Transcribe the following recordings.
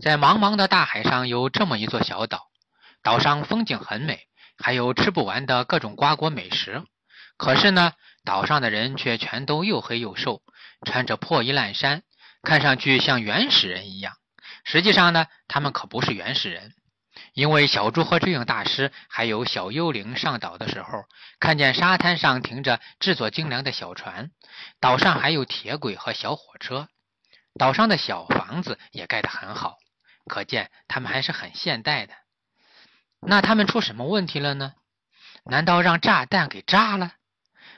在茫茫的大海上有这么一座小岛，岛上风景很美，还有吃不完的各种瓜果美食。可是呢，岛上的人却全都又黑又瘦，穿着破衣烂衫，看上去像原始人一样。实际上呢，他们可不是原始人，因为小猪和智影大师还有小幽灵上岛的时候，看见沙滩上停着制作精良的小船，岛上还有铁轨和小火车，岛上的小房子也盖得很好。可见他们还是很现代的。那他们出什么问题了呢？难道让炸弹给炸了？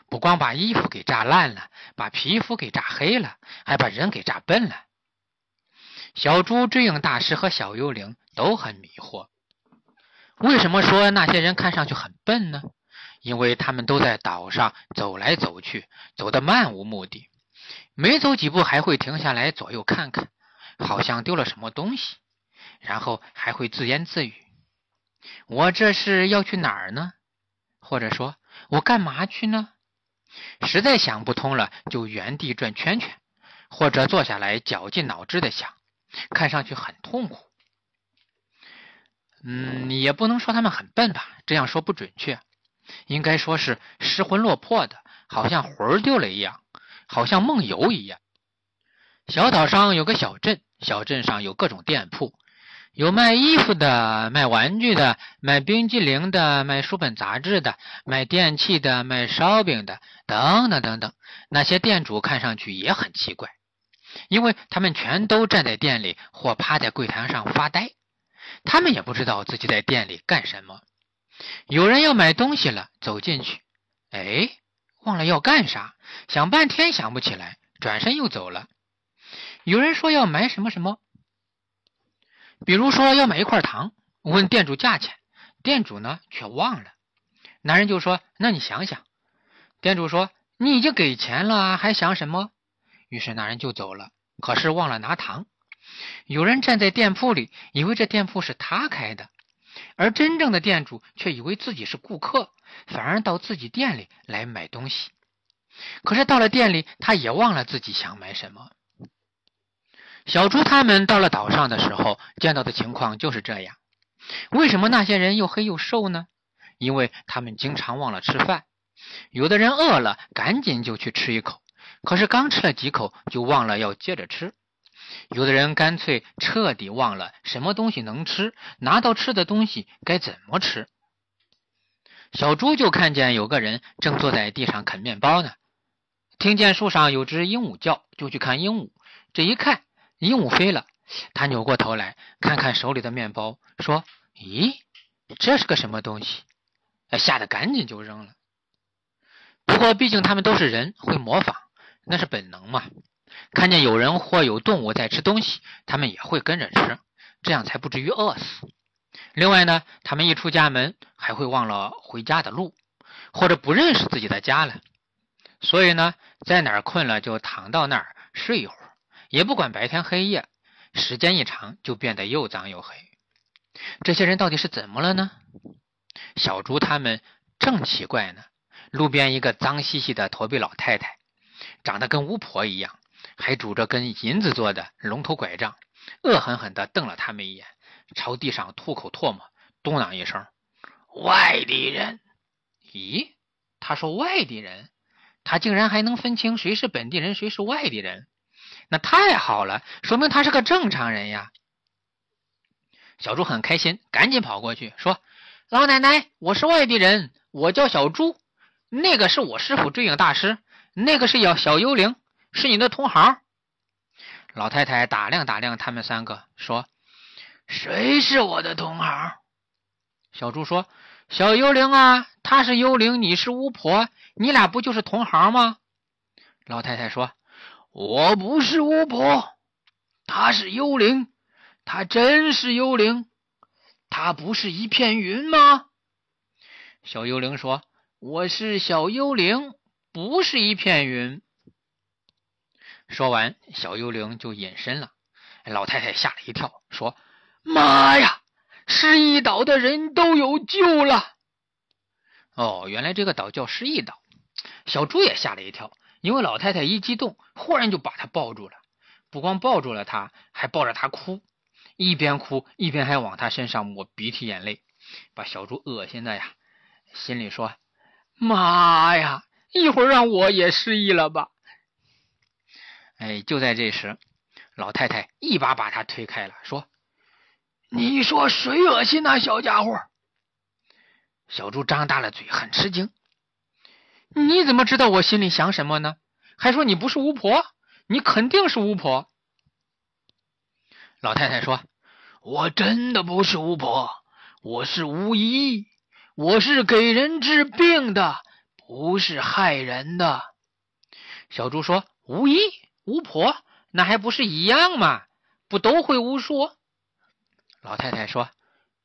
不光把衣服给炸烂了，把皮肤给炸黑了，还把人给炸笨了。小猪追影大师和小幽灵都很迷惑。为什么说那些人看上去很笨呢？因为他们都在岛上走来走去，走得漫无目的，没走几步还会停下来左右看看，好像丢了什么东西。然后还会自言自语：“我这是要去哪儿呢？或者说，我干嘛去呢？”实在想不通了，就原地转圈圈，或者坐下来绞尽脑汁的想，看上去很痛苦。嗯，也不能说他们很笨吧，这样说不准确，应该说是失魂落魄的，好像魂儿丢了一样，好像梦游一样。小岛上有个小镇，小镇上有各种店铺。有卖衣服的，卖玩具的，卖冰激凌的，卖书本杂志的，卖电器的，卖烧饼的，等等等等。那些店主看上去也很奇怪，因为他们全都站在店里或趴在柜台上发呆，他们也不知道自己在店里干什么。有人要买东西了，走进去，哎，忘了要干啥，想半天想不起来，转身又走了。有人说要买什么什么。比如说要买一块糖，问店主价钱，店主呢却忘了。男人就说：“那你想想。”店主说：“你已经给钱了，还想什么？”于是男人就走了，可是忘了拿糖。有人站在店铺里，以为这店铺是他开的，而真正的店主却以为自己是顾客，反而到自己店里来买东西。可是到了店里，他也忘了自己想买什么。小猪他们到了岛上的时候，见到的情况就是这样。为什么那些人又黑又瘦呢？因为他们经常忘了吃饭。有的人饿了，赶紧就去吃一口，可是刚吃了几口，就忘了要接着吃。有的人干脆彻底忘了什么东西能吃，拿到吃的东西该怎么吃。小猪就看见有个人正坐在地上啃面包呢，听见树上有只鹦鹉叫，就去看鹦鹉。这一看。鹦鹉飞了，他扭过头来看看手里的面包，说：“咦，这是个什么东西？”吓得赶紧就扔了。不过毕竟他们都是人，会模仿，那是本能嘛。看见有人或有动物在吃东西，他们也会跟着吃，这样才不至于饿死。另外呢，他们一出家门，还会忘了回家的路，或者不认识自己的家了。所以呢，在哪儿困了就躺到那儿睡一会儿。也不管白天黑夜，时间一长就变得又脏又黑。这些人到底是怎么了呢？小猪他们正奇怪呢。路边一个脏兮兮的驼背老太太，长得跟巫婆一样，还拄着根银子做的龙头拐杖，恶狠狠地瞪了他们一眼，朝地上吐口唾沫，嘟囔一声：“外地人。”咦，他说外地人，他竟然还能分清谁是本地人，谁是外地人。那太好了，说明他是个正常人呀。小猪很开心，赶紧跑过去说：“老奶奶，我是外地人，我叫小猪。那个是我师傅追影大师，那个是小小幽灵，是你的同行。”老太太打量打量他们三个，说：“谁是我的同行？”小猪说：“小幽灵啊，他是幽灵，你是巫婆，你俩不就是同行吗？”老太太说。我不是巫婆，她是幽灵，她真是幽灵，她不是一片云吗？小幽灵说：“我是小幽灵，不是一片云。”说完，小幽灵就隐身了。老太太吓了一跳，说：“妈呀，失忆岛的人都有救了！”哦，原来这个岛叫失忆岛。小猪也吓了一跳。因为老太太一激动，忽然就把他抱住了，不光抱住了他，还抱着他哭，一边哭一边还往他身上抹鼻涕眼泪，把小猪恶心的呀，心里说：“妈呀，一会儿让我也失忆了吧？”哎，就在这时，老太太一把把他推开了，说：“你说谁恶心那小家伙？”小猪张大了嘴，很吃惊。你怎么知道我心里想什么呢？还说你不是巫婆，你肯定是巫婆。老太太说：“我真的不是巫婆，我是巫医，我是给人治病的，不是害人的。”小猪说：“巫医、巫婆，那还不是一样吗？不都会巫术？”老太太说：“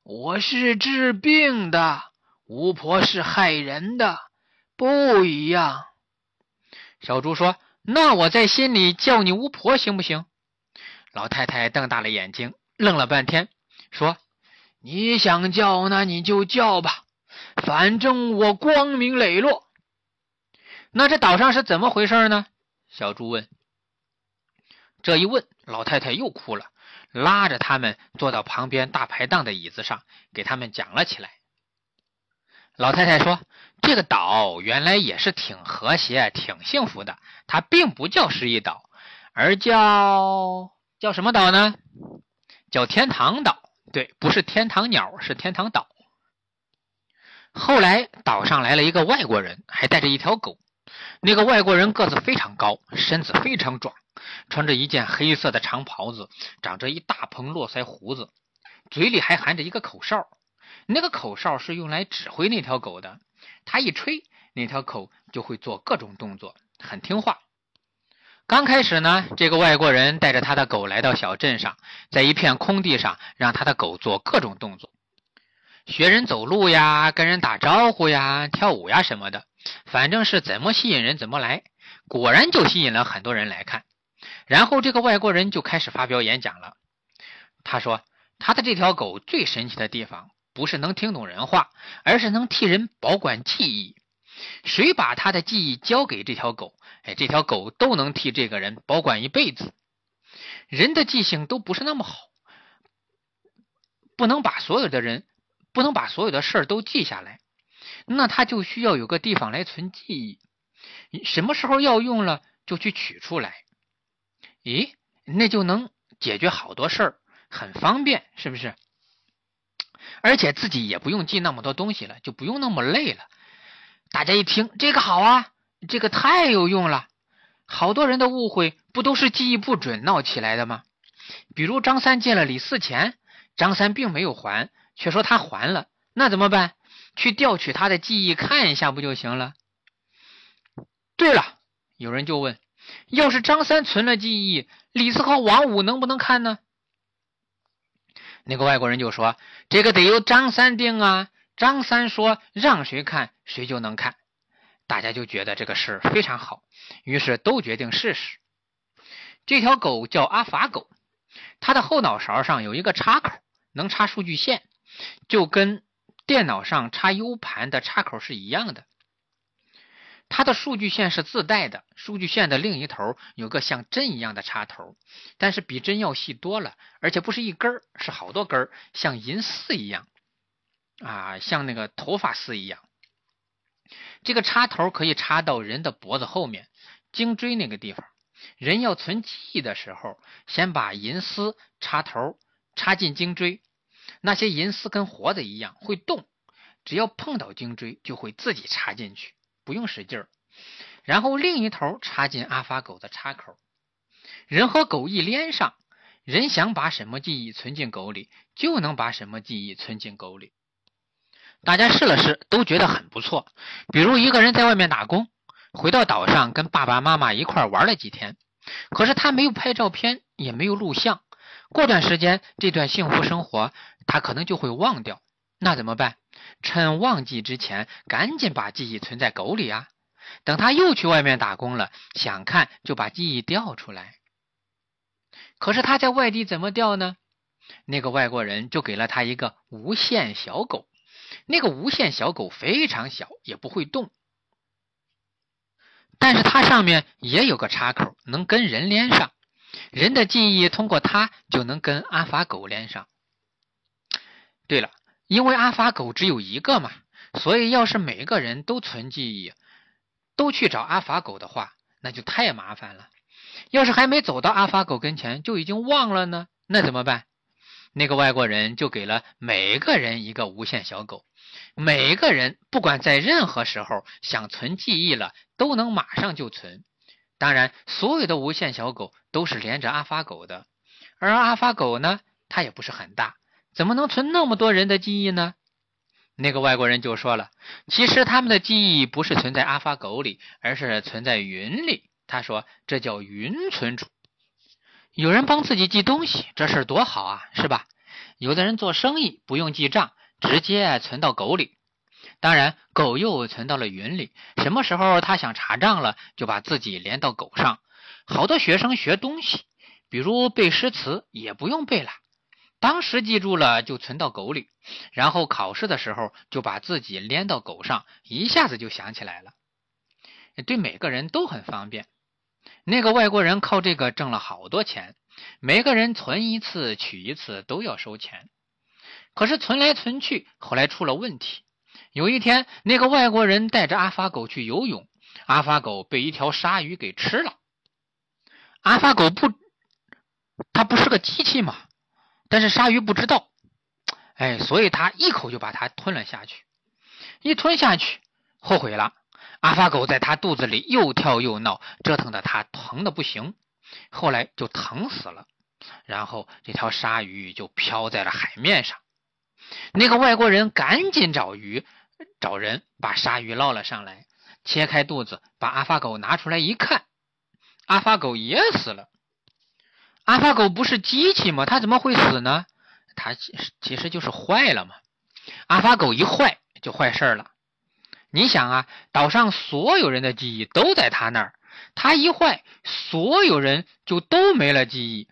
我是治病的，巫婆是害人的。”不一样，小猪说：“那我在心里叫你巫婆行不行？”老太太瞪大了眼睛，愣了半天，说：“你想叫，那你就叫吧，反正我光明磊落。”那这岛上是怎么回事呢？小猪问。这一问，老太太又哭了，拉着他们坐到旁边大排档的椅子上，给他们讲了起来。老太太说：“这个岛原来也是挺和谐、挺幸福的。它并不叫失忆岛，而叫叫什么岛呢？叫天堂岛。对，不是天堂鸟，是天堂岛。后来岛上来了一个外国人，还带着一条狗。那个外国人个子非常高，身子非常壮，穿着一件黑色的长袍子，长着一大蓬络腮胡子，嘴里还含着一个口哨。”那个口哨是用来指挥那条狗的，他一吹，那条狗就会做各种动作，很听话。刚开始呢，这个外国人带着他的狗来到小镇上，在一片空地上让他的狗做各种动作，学人走路呀，跟人打招呼呀，跳舞呀什么的，反正是怎么吸引人怎么来。果然就吸引了很多人来看。然后这个外国人就开始发表演讲了。他说，他的这条狗最神奇的地方。不是能听懂人话，而是能替人保管记忆。谁把他的记忆交给这条狗，哎，这条狗都能替这个人保管一辈子。人的记性都不是那么好，不能把所有的人，不能把所有的事儿都记下来，那他就需要有个地方来存记忆。什么时候要用了，就去取出来。咦，那就能解决好多事儿，很方便，是不是？而且自己也不用记那么多东西了，就不用那么累了。大家一听这个好啊，这个太有用了。好多人的误会不都是记忆不准闹起来的吗？比如张三借了李四钱，张三并没有还，却说他还了，那怎么办？去调取他的记忆看一下不就行了？对了，有人就问：要是张三存了记忆，李四和王五能不能看呢？那个外国人就说：“这个得由张三定啊！张三说让谁看谁就能看。”大家就觉得这个事非常好，于是都决定试试。这条狗叫阿法狗，它的后脑勺上有一个插口，能插数据线，就跟电脑上插 U 盘的插口是一样的。它的数据线是自带的，数据线的另一头有个像针一样的插头，但是比针要细多了，而且不是一根儿，是好多根儿，像银丝一样，啊，像那个头发丝一样。这个插头可以插到人的脖子后面，颈椎那个地方。人要存记忆的时候，先把银丝插头插进颈椎，那些银丝跟活的一样会动，只要碰到颈椎就会自己插进去。不用使劲儿，然后另一头插进阿法狗的插口，人和狗一连上，人想把什么记忆存进狗里，就能把什么记忆存进狗里。大家试了试，都觉得很不错。比如一个人在外面打工，回到岛上跟爸爸妈妈一块玩了几天，可是他没有拍照片，也没有录像。过段时间，这段幸福生活他可能就会忘掉。那怎么办？趁忘记之前，赶紧把记忆存在狗里啊！等他又去外面打工了，想看就把记忆调出来。可是他在外地怎么调呢？那个外国人就给了他一个无线小狗，那个无线小狗非常小，也不会动，但是它上面也有个插口，能跟人连上。人的记忆通过它就能跟阿法狗连上。对了，因为阿法狗只有一个嘛，所以要是每个人都存记忆，都去找阿法狗的话，那就太麻烦了。要是还没走到阿法狗跟前就已经忘了呢，那怎么办？那个外国人就给了每个人一个无限小狗，每个人不管在任何时候想存记忆了，都能马上就存。当然，所有的无限小狗都是连着阿法狗的，而阿法狗呢，它也不是很大，怎么能存那么多人的记忆呢？那个外国人就说了，其实他们的记忆不是存在阿法狗里，而是存在云里。他说这叫云存储。有人帮自己记东西，这事儿多好啊，是吧？有的人做生意不用记账，直接存到狗里。当然，狗又存到了云里。什么时候他想查账了，就把自己连到狗上。好多学生学东西，比如背诗词，也不用背了，当时记住了就存到狗里，然后考试的时候就把自己连到狗上，一下子就想起来了。对每个人都很方便。那个外国人靠这个挣了好多钱，每个人存一次取一次都要收钱。可是存来存去，后来出了问题。有一天，那个外国人带着阿法狗去游泳，阿法狗被一条鲨鱼给吃了。阿法狗不，它不是个机器嘛？但是鲨鱼不知道，哎，所以它一口就把它吞了下去。一吞下去，后悔了。阿法狗在它肚子里又跳又闹，折腾的它疼的不行。后来就疼死了。然后这条鲨鱼就漂在了海面上。那个外国人赶紧找鱼。找人把鲨鱼捞了上来，切开肚子，把阿法狗拿出来一看，阿法狗也死了。阿法狗不是机器吗？它怎么会死呢？它其实其实就是坏了嘛。阿法狗一坏就坏事了。你想啊，岛上所有人的记忆都在它那儿，它一坏，所有人就都没了记忆，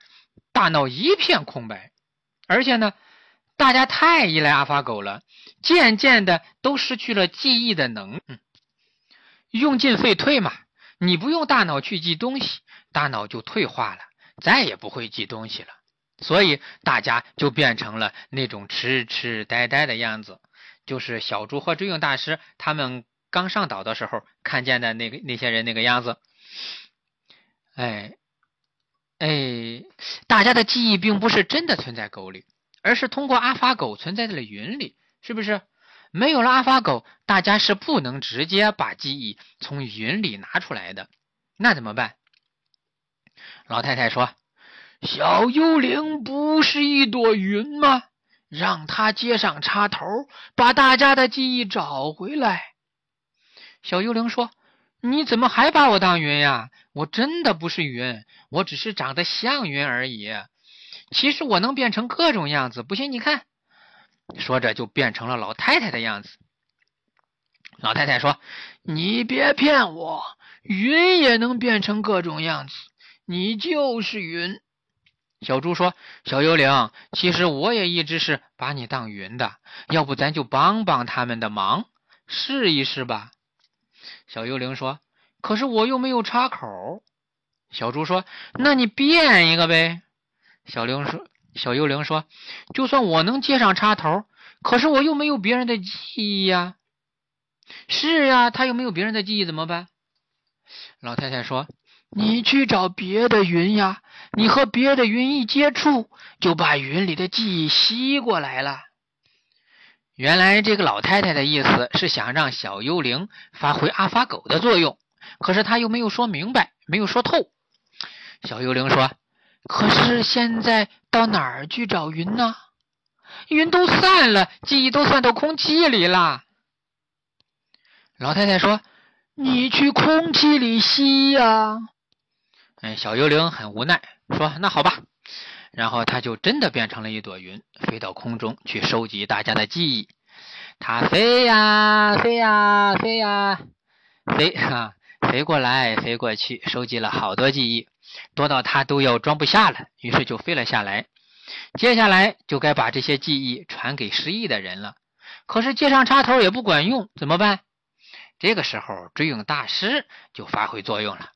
大脑一片空白，而且呢。大家太依赖阿法狗了，渐渐的都失去了记忆的能，用进废退嘛。你不用大脑去记东西，大脑就退化了，再也不会记东西了。所以大家就变成了那种痴痴呆呆的样子，就是小猪和追影大师他们刚上岛的时候看见的那个那些人那个样子。哎，哎，大家的记忆并不是真的存在狗里。而是通过阿法狗存在在了云里，是不是？没有了阿法狗，大家是不能直接把记忆从云里拿出来的。那怎么办？老太太说：“小幽灵不是一朵云吗？让它接上插头，把大家的记忆找回来。”小幽灵说：“你怎么还把我当云呀？我真的不是云，我只是长得像云而已。”其实我能变成各种样子，不信你看。说着就变成了老太太的样子。老太太说：“你别骗我，云也能变成各种样子，你就是云。”小猪说：“小幽灵，其实我也一直是把你当云的，要不咱就帮帮他们的忙，试一试吧。”小幽灵说：“可是我又没有插口。”小猪说：“那你变一个呗。”小灵说：“小幽灵说，就算我能接上插头，可是我又没有别人的记忆呀。是呀，他又没有别人的记忆，怎么办？”老太太说：“你去找别的云呀，你和别的云一接触，就把云里的记忆吸过来了。”原来这个老太太的意思是想让小幽灵发挥阿法狗的作用，可是她又没有说明白，没有说透。小幽灵说。可是现在到哪儿去找云呢？云都散了，记忆都散到空气里了。老太太说：“你去空气里吸呀。”嗯，小幽灵很无奈，说：“那好吧。”然后他就真的变成了一朵云，飞到空中去收集大家的记忆。它飞呀飞呀飞呀飞，哈，飞过来飞过去，收集了好多记忆。多到他都要装不下了，于是就飞了下来。接下来就该把这些记忆传给失忆的人了。可是接上插头也不管用，怎么办？这个时候追影大师就发挥作用了。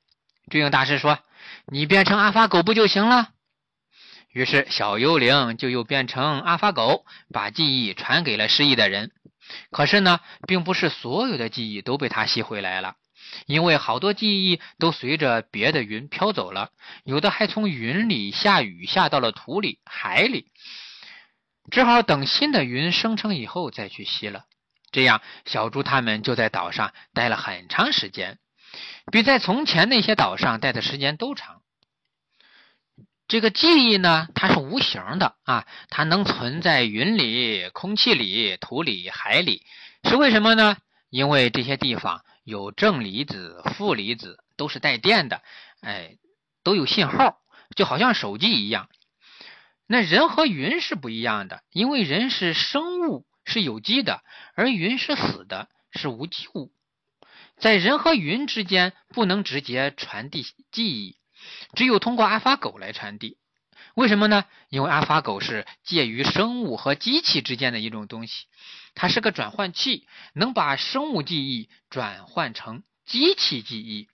追影大师说：“你变成阿发狗不就行了？”于是小幽灵就又变成阿发狗，把记忆传给了失忆的人。可是呢，并不是所有的记忆都被他吸回来了，因为好多记忆都随着别的云飘走了，有的还从云里下雨下到了土里、海里，只好等新的云生成以后再去吸了。这样，小猪他们就在岛上待了很长时间，比在从前那些岛上待的时间都长。这个记忆呢，它是无形的啊，它能存在云里、空气里、土里、海里，是为什么呢？因为这些地方有正离子、负离子，都是带电的，哎，都有信号，就好像手机一样。那人和云是不一样的，因为人是生物，是有机的，而云是死的，是无机物。在人和云之间，不能直接传递记忆。只有通过阿法狗来传递，为什么呢？因为阿法狗是介于生物和机器之间的一种东西，它是个转换器，能把生物记忆转换成机器记忆，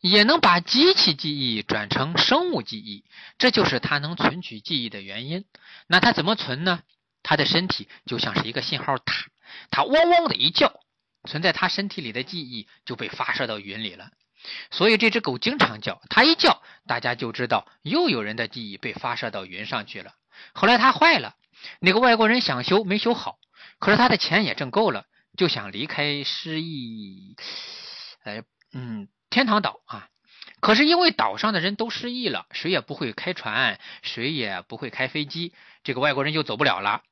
也能把机器记忆转成生物记忆，这就是它能存取记忆的原因。那它怎么存呢？它的身体就像是一个信号塔，它汪汪的一叫，存在他身体里的记忆就被发射到云里了。所以这只狗经常叫，它一叫，大家就知道又有人的记忆被发射到云上去了。后来它坏了，那个外国人想修没修好，可是他的钱也挣够了，就想离开失忆，哎，嗯，天堂岛啊。可是因为岛上的人都失忆了，谁也不会开船，谁也不会开飞机，这个外国人就走不了了。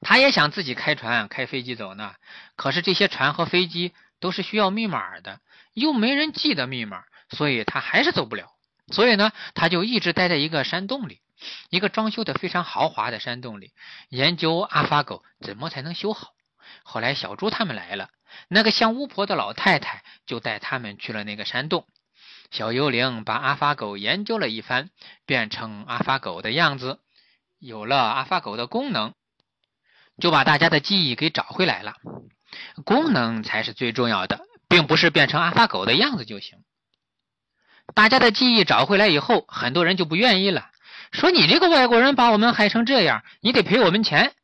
他也想自己开船、开飞机走呢，可是这些船和飞机都是需要密码的。又没人记得密码，所以他还是走不了。所以呢，他就一直待在一个山洞里，一个装修的非常豪华的山洞里，研究阿发狗怎么才能修好。后来小猪他们来了，那个像巫婆的老太太就带他们去了那个山洞。小幽灵把阿发狗研究了一番，变成阿发狗的样子，有了阿发狗的功能，就把大家的记忆给找回来了。功能才是最重要的。并不是变成阿发狗的样子就行。大家的记忆找回来以后，很多人就不愿意了，说你这个外国人把我们害成这样，你得赔我们钱。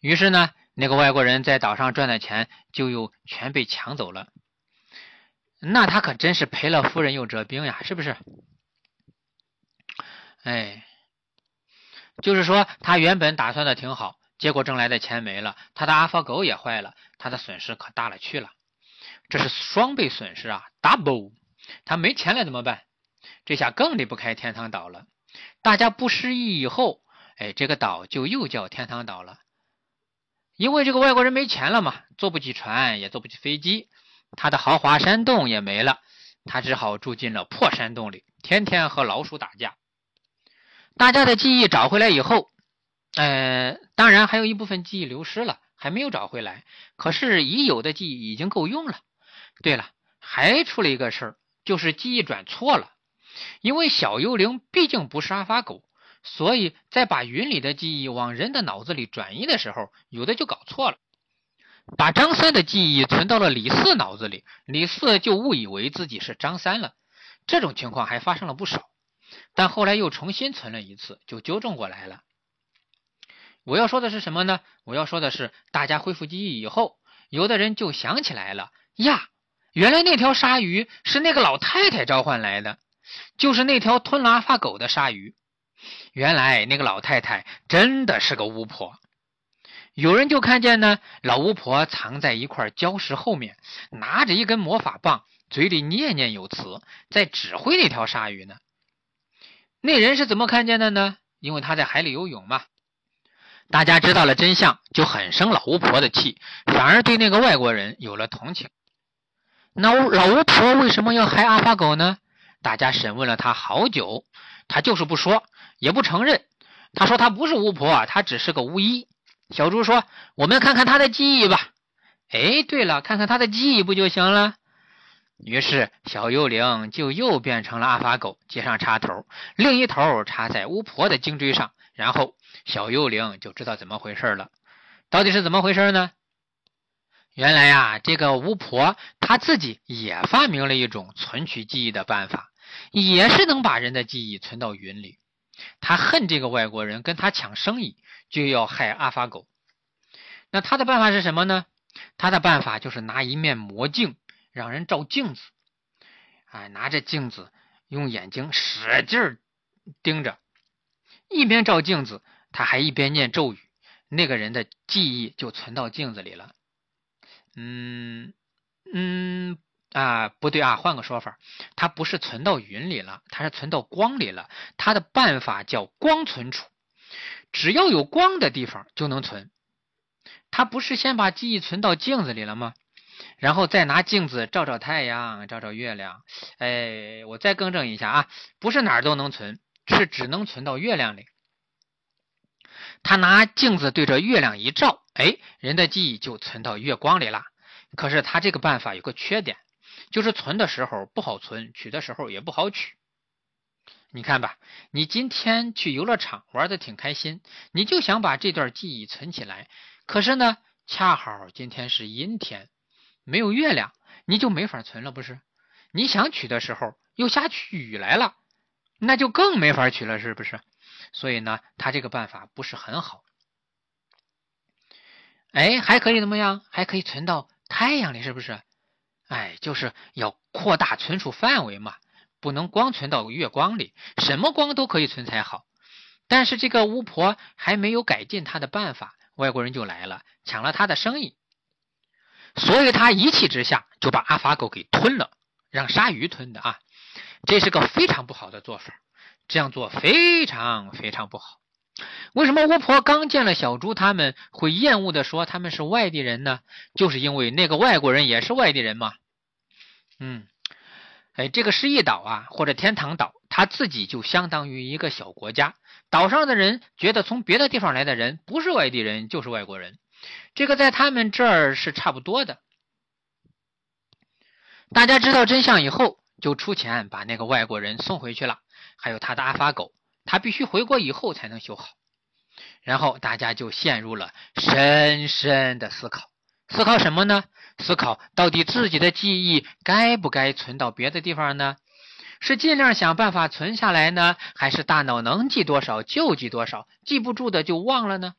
于是呢，那个外国人在岛上赚的钱就又全被抢走了。那他可真是赔了夫人又折兵呀，是不是？哎，就是说他原本打算的挺好，结果挣来的钱没了，他的阿法狗也坏了，他的损失可大了去了。这是双倍损失啊，double！他没钱了怎么办？这下更离不开天堂岛了。大家不失忆以后，哎，这个岛就又叫天堂岛了。因为这个外国人没钱了嘛，坐不起船，也坐不起飞机，他的豪华山洞也没了，他只好住进了破山洞里，天天和老鼠打架。大家的记忆找回来以后，呃，当然还有一部分记忆流失了，还没有找回来。可是已有的记忆已经够用了。对了，还出了一个事儿，就是记忆转错了。因为小幽灵毕竟不是阿发狗，所以在把云里的记忆往人的脑子里转移的时候，有的就搞错了，把张三的记忆存到了李四脑子里，李四就误以为自己是张三了。这种情况还发生了不少，但后来又重新存了一次，就纠正过来了。我要说的是什么呢？我要说的是，大家恢复记忆以后，有的人就想起来了呀。原来那条鲨鱼是那个老太太召唤来的，就是那条吞了阿发狗的鲨鱼。原来那个老太太真的是个巫婆。有人就看见呢，老巫婆藏在一块礁石后面，拿着一根魔法棒，嘴里念念有词，在指挥那条鲨鱼呢。那人是怎么看见的呢？因为他在海里游泳嘛。大家知道了真相，就很生老巫婆的气，反而对那个外国人有了同情。那老巫婆为什么要害阿发狗呢？大家审问了他好久，他就是不说，也不承认。他说他不是巫婆啊，他只是个巫医。小猪说：“我们看看他的记忆吧。”哎，对了，看看他的记忆不就行了？于是小幽灵就又变成了阿发狗，接上插头，另一头插在巫婆的颈椎上，然后小幽灵就知道怎么回事了。到底是怎么回事呢？原来呀，这个巫婆她自己也发明了一种存取记忆的办法，也是能把人的记忆存到云里。她恨这个外国人跟她抢生意，就要害阿法狗。那她的办法是什么呢？她的办法就是拿一面魔镜让人照镜子，哎，拿着镜子用眼睛使劲盯着，一边照镜子，他还一边念咒语，那个人的记忆就存到镜子里了。嗯嗯啊，不对啊，换个说法，它不是存到云里了，它是存到光里了。它的办法叫光存储，只要有光的地方就能存。他不是先把记忆存到镜子里了吗？然后再拿镜子照照太阳，照照月亮。哎，我再更正一下啊，不是哪儿都能存，是只能存到月亮里。他拿镜子对着月亮一照，哎，人的记忆就存到月光里了。可是他这个办法有个缺点，就是存的时候不好存，取的时候也不好取。你看吧，你今天去游乐场玩的挺开心，你就想把这段记忆存起来。可是呢，恰好今天是阴天，没有月亮，你就没法存了，不是？你想取的时候又下起雨来了，那就更没法取了，是不是？所以呢，他这个办法不是很好。哎，还可以怎么样？还可以存到太阳里，是不是？哎，就是要扩大存储范围嘛，不能光存到月光里，什么光都可以存才好。但是这个巫婆还没有改进她的办法，外国人就来了，抢了她的生意。所以他一气之下就把阿法狗给吞了，让鲨鱼吞的啊，这是个非常不好的做法。这样做非常非常不好。为什么巫婆刚见了小猪，他们会厌恶的说他们是外地人呢？就是因为那个外国人也是外地人嘛。嗯，哎，这个失忆岛啊，或者天堂岛，它自己就相当于一个小国家。岛上的人觉得从别的地方来的人不是外地人就是外国人，这个在他们这儿是差不多的。大家知道真相以后，就出钱把那个外国人送回去了。还有他的阿法狗，他必须回国以后才能修好。然后大家就陷入了深深的思考，思考什么呢？思考到底自己的记忆该不该存到别的地方呢？是尽量想办法存下来呢，还是大脑能记多少就记多少，记不住的就忘了呢？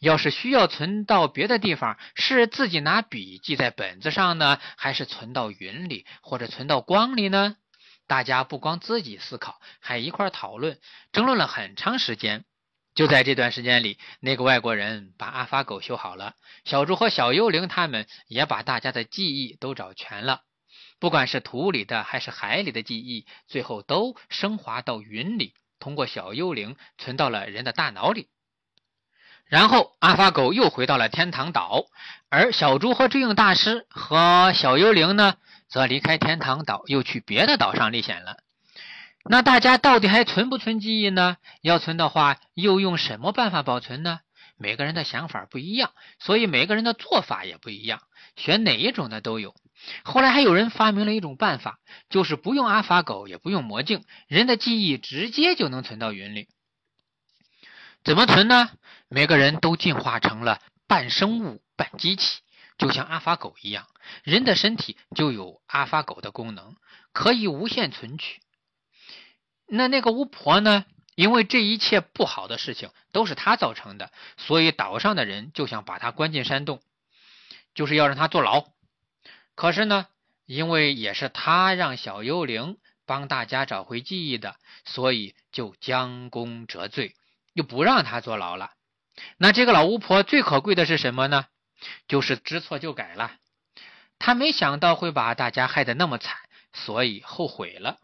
要是需要存到别的地方，是自己拿笔记在本子上呢，还是存到云里或者存到光里呢？大家不光自己思考，还一块讨论，争论了很长时间。就在这段时间里，那个外国人把阿法狗修好了，小猪和小幽灵他们也把大家的记忆都找全了，不管是土里的还是海里的记忆，最后都升华到云里，通过小幽灵存到了人的大脑里。然后阿法狗又回到了天堂岛，而小猪和追影大师和小幽灵呢？则离开天堂岛，又去别的岛上历险了。那大家到底还存不存记忆呢？要存的话，又用什么办法保存呢？每个人的想法不一样，所以每个人的做法也不一样，选哪一种的都有。后来还有人发明了一种办法，就是不用阿法狗，也不用魔镜，人的记忆直接就能存到云里。怎么存呢？每个人都进化成了半生物半机器。就像阿法狗一样，人的身体就有阿法狗的功能，可以无限存取。那那个巫婆呢？因为这一切不好的事情都是她造成的，所以岛上的人就想把她关进山洞，就是要让她坐牢。可是呢，因为也是她让小幽灵帮大家找回记忆的，所以就将功折罪，又不让他坐牢了。那这个老巫婆最可贵的是什么呢？就是知错就改了，她没想到会把大家害得那么惨，所以后悔了。